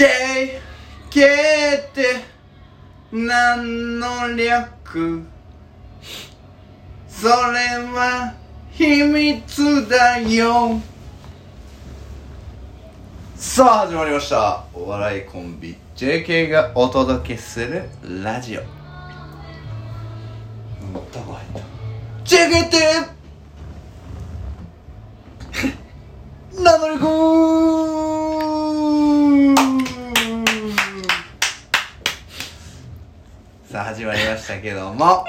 JK って何の略？それは秘密だよ。さあ始まりました。お笑いコンビ JK がお届けするラジオ。うん歌が入った JK って！名乗りくさあ始まりましたけども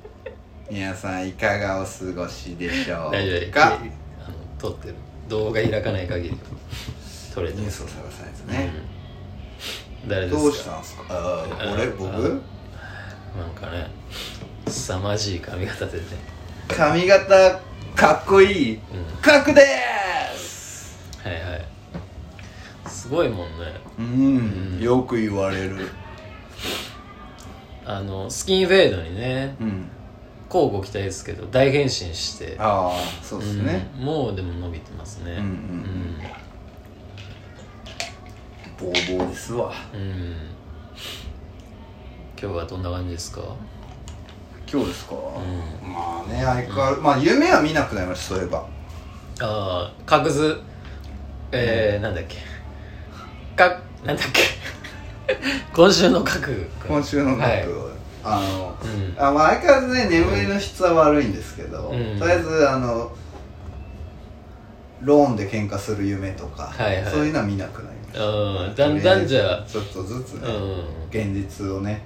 皆さんいかがお過ごしでしょ大丈夫。うかあの撮ってる。動画開かない限り撮れてニュースを探さないとね、うん。誰ですか？どうしたんすか？あー俺？あ僕？なんかね凄まじい髪型でね。髪型かっこいい、うん。かっこでーす！はいはい。すごいもんね。うん、うん。よく言われるあのスキンフェードにねうん。交互期待ですけど大変身して。ああそうですね、うん。もうでも伸びてますね。うんうんボーボーですわ。うん。うん今日はどんな感じですか？今日ですか、ん。まあね相変わらず、まあ夢は見なくなりましたそういえば。ああ角図えー、なんだっけ。かなんだっけ 今週の角今週のはい。あのうん。あまあ相変わらずね眠りの質は悪いんですけど、うん。とりあえずあのローンで喧嘩する夢とか、はいはい。そういうのは見なくなりました。うん。だんだんじゃあちょっとずつね、う現実をね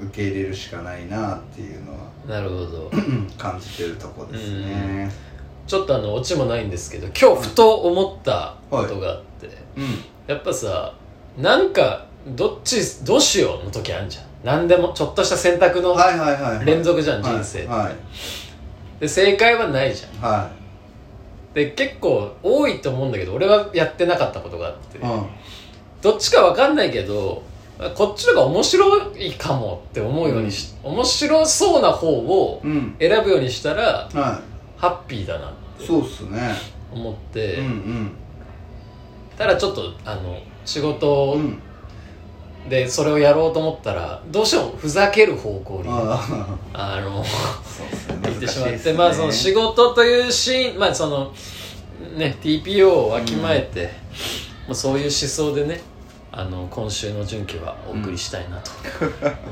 ん。受け入れるしかないなっていうのはうんなるほど。感じてるとこですね。ちょっとあのオチもないんですけど今日ふと思ったことがあって、うん。やっぱさなんかどっちどうしようの時あるじゃん。何でもちょっとした選択のはいはいはいはい。連続じゃんはい人生って。はいで正解はないじゃん。はで結構多いと思うんだけど俺はやってなかったことがあって。いうん。どっちかわかんないけどこっちの方が面白いかもって思うようにし、面白そうな方をうん。選ぶようにしたらはハッピーだなっていそうっすね。思って、うんうん。ただちょっとあの仕事うんでそれをやろうと思ったらどうしてもふざける方向にああの行ってしまって、ね。まあその仕事というシーンまあそのね TPO をわきまえて、まあ、そういう思想でねあの今週の純喜はお送りしたいなと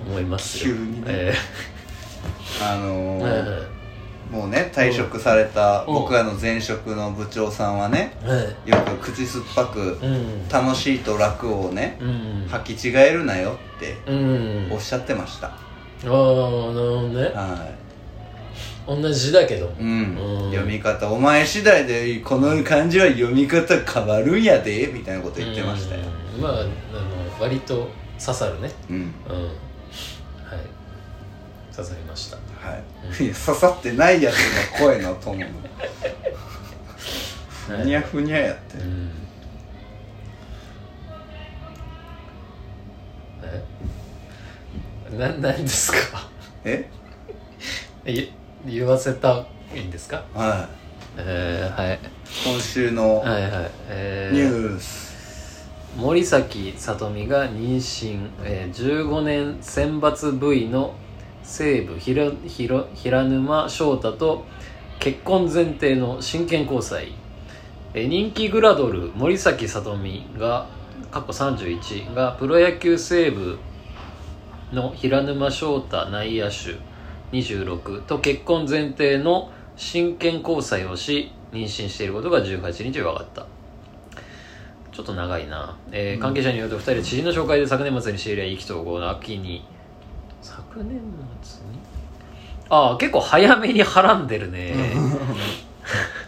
思いますよ、急にね。えあのえーえもうね退職されたうん。僕らの前職の部長さんはねええよく口酸っぱく楽しいと楽をねうん。履き違えるなよってうん。おっしゃってました。ああなるほどね。は同じだけど。うん。うん。読み方お前次第でこの漢字は読み方変わるんやでみたいなこと言ってましたよ。うん。まああの割と刺さるね。うん。うん。はい刺さりました。はい。いや刺さってないやつの声のトーン。の ふにゃふにゃやって。うん。え？な何ですか？え？い言わせたいんですか？はえー、はい。い今週のはいはい。えニー、ュース。森崎聡美が妊娠、えー、15年選抜部位の西武平平平沼翔太と結婚前提の真剣交際、えー人気グラドル森崎聡美が過去31がプロ野球西武の平沼翔太内野手26と結婚前提の真剣交際をし妊娠していることが18日分かった。ちょっと長いな、えー関係者によると2人は知人の紹介で昨年末に知り合い意気投合の秋に昨年末に？ああ結構早めにはらんでるね、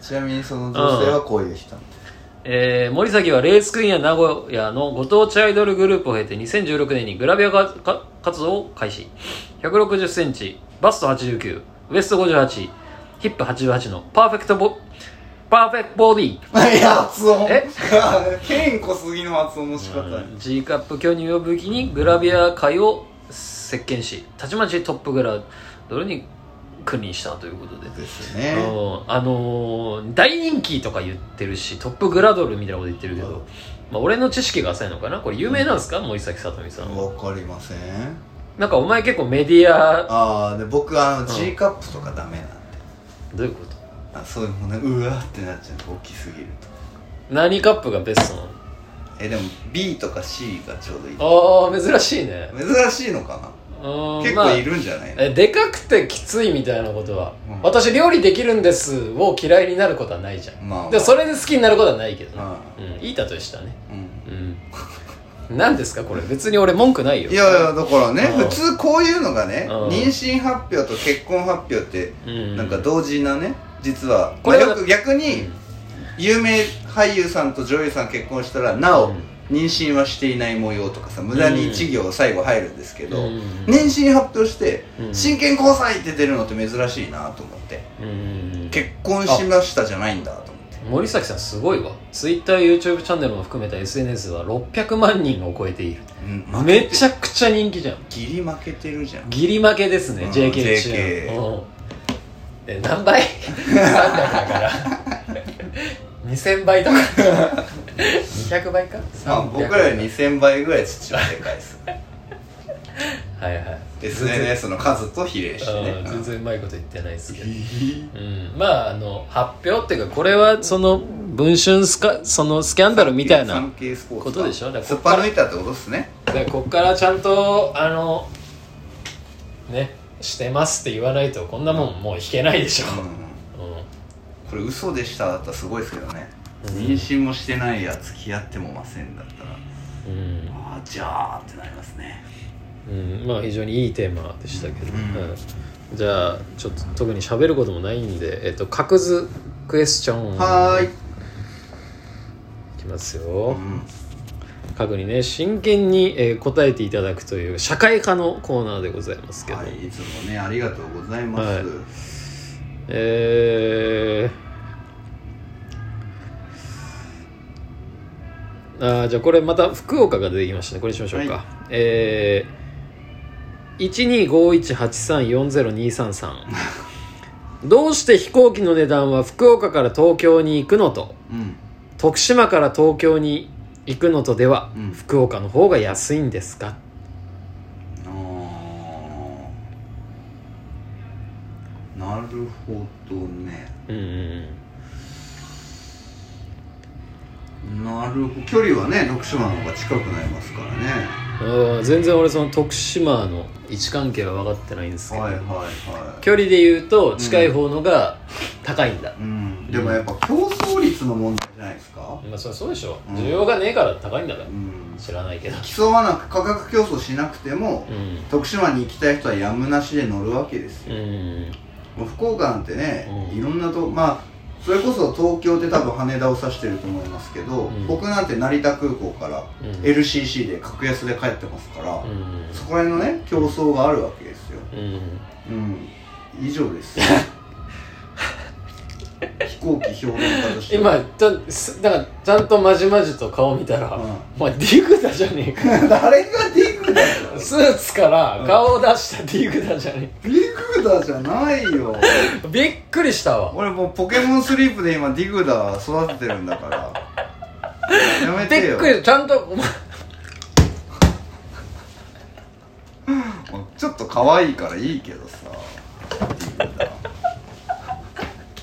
ちなみにその女性はこういう人。えー森崎はレースクイーンや名古屋のご当地アイドルグループを経て2016年にグラビア活動を開始。1 6 0センチバスト89ウエスト58ヒップ88のパーフェクトボパーフェクトボディいや発音。え？健康すぎの発音の仕方、G カップ巨乳を武器にグラビア界を席巻したちまちトップグラドルにくりにしたということで。ですね。うん。あのー大人気とか言ってるしトップグラドルみたいなこと言ってるけど、うん。まあ、俺の知識が浅いのかな？これ有名なんですか、森崎さとみさんは。わかりません。なんかお前結構メディアああで僕あの G カップとかダメなんで、どういうこと？あそういうもんねうわーってなっちゃう。大きすぎると。何カップがベストなの？えでも B とか C がちょうどいい。ああ珍しいね。珍しいのかうんな結構いるんじゃないの、えでかくてきついみたいなことは、うん。私料理できるんですを嫌いになることはないじゃん、まあまあ。でもそれで好きになることはないけどね、ううん、いい例えしたね。うん。うん。何ですかこれ？別に俺文句ないよ。いやいやだからねうん。普通こういうのがねうん。妊娠発表と結婚発表ってうんなんか同時なね実はこれはまあよく逆に有名俳優さんと女優さん結婚したらなおうん。妊娠はしていない模様とかさ無駄に一行最後入るんですけどうん。妊娠発表してうん。真剣交際って出るのって珍しいなと思って。うん。結婚しましたじゃないんだと思って。森崎さんすごいわ。TwitterYouTube チャンネルも含めた SNS は600万人を超えている。うん。めちゃくちゃ人気じゃん。ギリ負けてるじゃん。ギリ負けですね、うん JK 中 JK 何倍 ?300 だから2000倍とか。200倍か？まあ僕らより2000倍ぐらい父はでかいです。はいはい。SNS の数と比例してね。うん。全然うまいこと言ってないですけど、うん、まああの発表っていうかこれはその文春スカそのスキャンダルみたいなことでしょ？だからすっぱ抜いたってことですね。でこっからちゃんとあのねしてますって言わないとこんなもんもう弾けないでしょ、うんうんこれ嘘でしただったらすごいですけどね。うん。妊娠もしてないや付き合ってもませんだったら。うん。ああじゃあってなりますね。うん、まあ非常にいいテーマでしたけど、うん。はいじゃあちょっと特に喋ることもないんで、えっと、角図クエスチョン。はーい。いきますうよ、ん。角にね真剣に、えー答えていただくという社会科のコーナーでございますけど、はいいつもねありがとうございます、はいえー、あーじゃあこれまた福岡が出てきましたね。これにしましょうか、はい。えー、12518340233 どうして飛行機の値段は福岡から東京に行くのと？うん。徳島から東京に行くのとでは、うん。福岡の方が安いんですか？ほどね。うんうんなるほど。距離はね徳島の方が近くなりますからね。うん。全然俺その徳島の位置関係は分かってないんですけど、はいはいは距離で言うと近い方のが高いんだ。い、うん。でもやっぱ競争率の問題じゃないですか？まあそそうでしょ、う。ん。需要がねえから高いんだから、うん。知らないけど。競わなく価格競争しなくても、うん。徳島に行きたい人はやむなしで乗るわけですうよ、う福岡なんてね、うん。いろんなとまあそれこそ東京って多分羽田を指してると思いますけど、うん。僕なんて成田空港からうん。LCC で格安で帰ってますから、うん。そこら辺のね競争があるわけですよ。うん。うん。以上です。飛行機評論家として。今ちゃだからちゃんとまじまじと顔見たら、うん。お前ディグダじゃねえか。誰がディスーツから顔を出したディグダじゃねディグダじゃないよ。びっくりしたわ。俺もうポケモンスリープで今ディグダ育ててるんだから。やめびてよ。っくりちゃんとお前 ちょっと可愛いからいいけどさ。ディグダ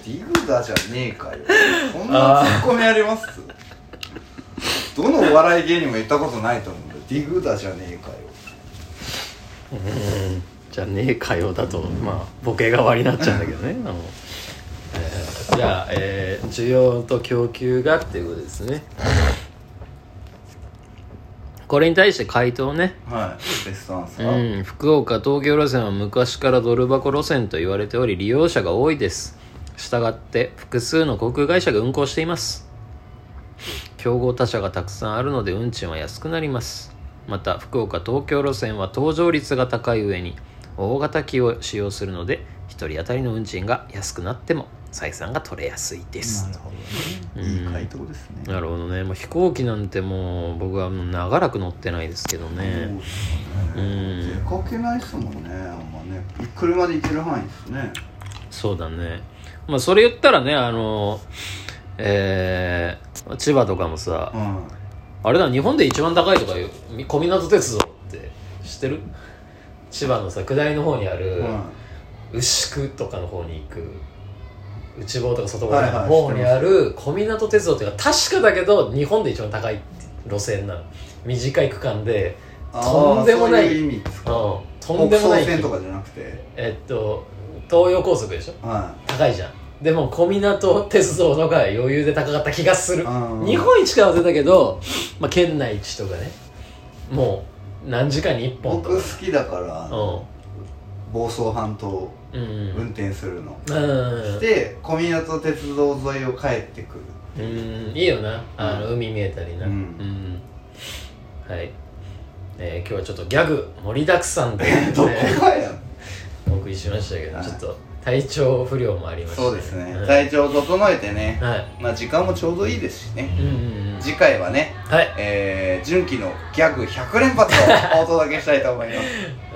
ディグダじゃねえかよ。そんなツッコミあります？どのお笑い芸人も言ったことないと思うディグダじゃねえかよ。うん。じゃあねえかよだとまあボケ代わりになっちゃうんだけどね。あの、えーじゃあ、えー需要と供給がっていうことですね。これに対して回答ね。はい。ベストアンサー、うん、福岡東京路線は昔からドル箱路線と言われており利用者が多いです。したがって複数の航空会社が運航しています。競合他社がたくさんあるので運賃は安くなりますまた福岡東京路線は搭乗率が高い上に大型機を使用するので1人当たりの運賃が安くなっても採算が取れやすいです。なるほどね。いい回答ですね、なるほどね。もう飛行機なんてもう僕はもう長らく乗ってないですけどね。そうね。うん。出かけないっすもんね。あんまね。車で行ける範囲ですね。そうだね。まあそれ言ったらねあのえー、千葉とかもさ、うんあれだ日本で一番高いとかいう小湊鉄道って知ってる？千葉のさ下りの方にある、うん。牛久とかの方に行く内房とか外房の方にある小湊鉄道っていうか確かだけど日本で一番高い路線なの。短い区間でとんでもないそういう意味ですか。うんとんでもない線とかじゃなくて。えっと東洋高速でしょ？は高いじゃんでも小湊鉄道のが余裕で高かった気がする。うん。日本一か忘れたけど、まあ、県内一とかね。もう何時間に1い本と僕か好きだからう房総半島んうん。運転するの。うん。で小湊鉄道沿いを帰ってくる。うん。いいよな。あの、海見えたりな。うん。ん。はい、えー今日はちょっとギャグ盛りだくさんで、どこがやん。お送りしましたけど、はい。ちょっと体調不良もありまし。たそうですね。はい、体調を整えてねはい。まあ時間もちょうどいいですしね。うんうんうん。次回はねはい、えー、純喜のギャグ100連発を お届けしたいと思います。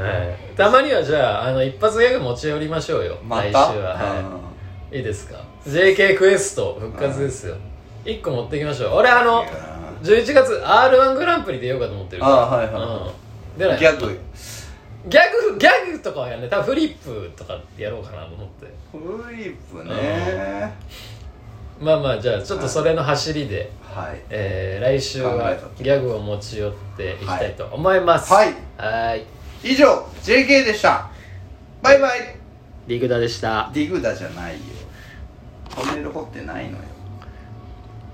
はい、たまにはじゃああの一発ギャグ持ち寄りましょうよ。また？来週は、はい、いいですか？JK クエスト復活ですよ。1個持ってきましょう。俺あのいや11月 r 1グランプリ出ようかと思ってるから。あはいはいうん、でない？ーギャグギャグギャグとかはやんね多分フリップとかやろうかなと思って。フリップね。まあまあじゃあちょっとそれの走りで、はい。えー来週はギャグを持ち寄っていきたいと思います。はい。はい。以上 JK でした。バイバイ。リグダでした。ディグダじゃないよ。トンネル掘ってないのよ